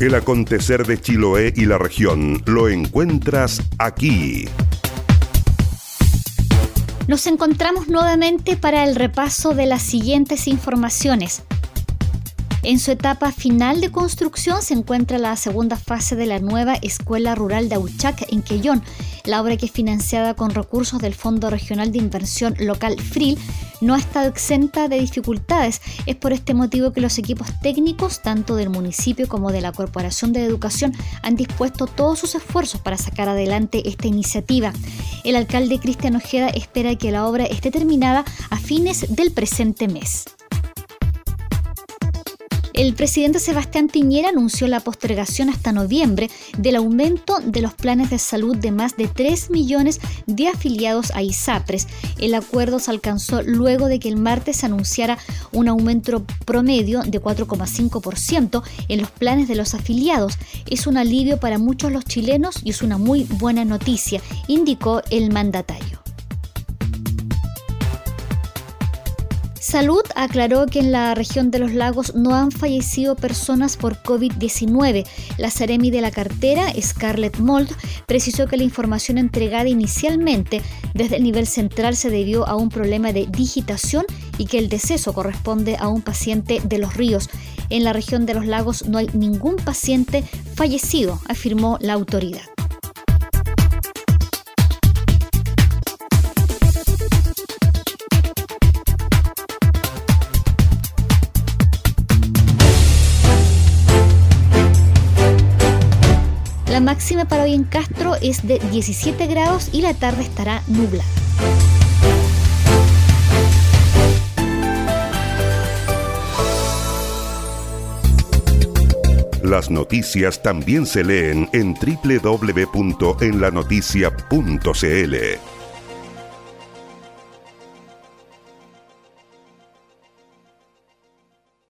El acontecer de Chiloé y la región lo encuentras aquí. Nos encontramos nuevamente para el repaso de las siguientes informaciones. En su etapa final de construcción se encuentra la segunda fase de la nueva Escuela Rural de Auchac en Quellón. La obra que es financiada con recursos del Fondo Regional de Inversión Local FRIL no ha estado exenta de dificultades. Es por este motivo que los equipos técnicos, tanto del municipio como de la Corporación de Educación, han dispuesto todos sus esfuerzos para sacar adelante esta iniciativa. El alcalde Cristian Ojeda espera que la obra esté terminada a fines del presente mes. El presidente Sebastián Piñera anunció la postergación hasta noviembre del aumento de los planes de salud de más de 3 millones de afiliados a ISAPRES. El acuerdo se alcanzó luego de que el martes se anunciara un aumento promedio de 4,5% en los planes de los afiliados. Es un alivio para muchos los chilenos y es una muy buena noticia, indicó el mandatario. Salud aclaró que en la región de los lagos no han fallecido personas por COVID-19. La Ceremi de la cartera, Scarlett Mold, precisó que la información entregada inicialmente desde el nivel central se debió a un problema de digitación y que el deceso corresponde a un paciente de los ríos. En la región de los lagos no hay ningún paciente fallecido, afirmó la autoridad. La máxima para hoy en Castro es de 17 grados y la tarde estará nublada. Las noticias también se leen en www.enlanoticia.cl.